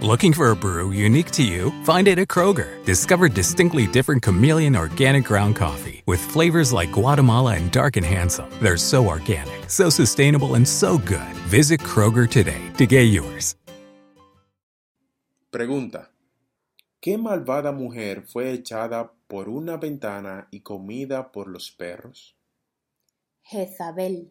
Looking for a brew unique to you? Find it at Kroger. Discover distinctly different chameleon organic ground coffee with flavors like Guatemala and Dark and Handsome. They're so organic, so sustainable, and so good. Visit Kroger today to get yours. Pregunta: ¿Qué malvada mujer fue echada por una ventana y comida por los perros? Jezabel.